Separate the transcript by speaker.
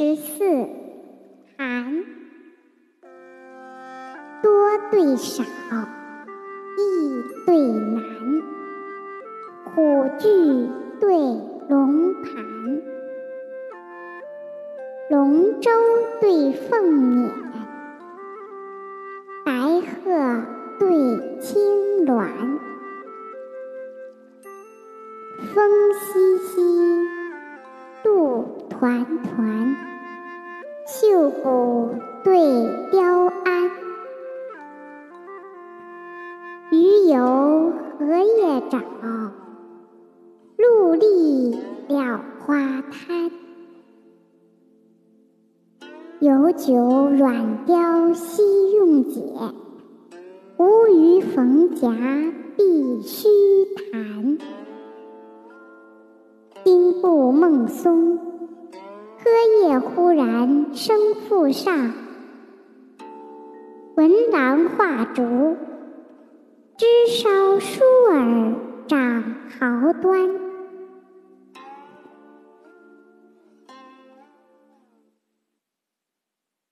Speaker 1: 十四，寒。多对少，易对难。虎踞对龙盘，龙舟对凤辇，白鹤对青鸾。风淅淅，露团团，绣鼓对雕鞍。鱼游荷叶沼，陆立蓼花滩。有酒软雕溪用解，无鱼逢夹必须弹。兵部孟松，歌叶忽然声复上。闻郎画竹，枝梢疏耳长毫端。